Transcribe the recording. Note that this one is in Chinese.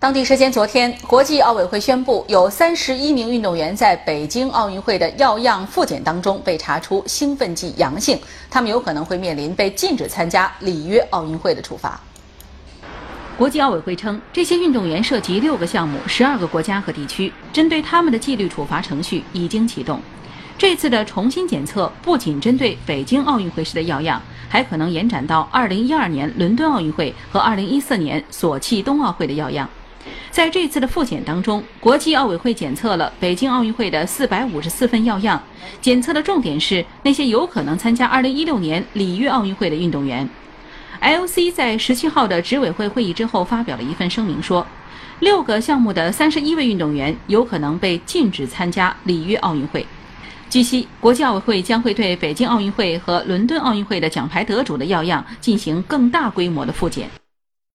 当地时间昨天，国际奥委会宣布，有三十一名运动员在北京奥运会的药样复检当中被查出兴奋剂阳性，他们有可能会面临被禁止参加里约奥运会的处罚。国际奥委会称，这些运动员涉及六个项目、十二个国家和地区，针对他们的纪律处罚程序已经启动。这次的重新检测不仅针对北京奥运会时的药样，还可能延展到二零一二年伦敦奥运会和二零一四年索契冬奥会的药样。在这次的复检当中，国际奥委会检测了北京奥运会的四百五十四份药样，检测的重点是那些有可能参加二零一六年里约奥运会的运动员。IOC 在十七号的执委会会议之后发表了一份声明说，六个项目的三十一位运动员有可能被禁止参加里约奥运会。据悉，国际奥委会将会对北京奥运会和伦敦奥运会的奖牌得主的药样进行更大规模的复检。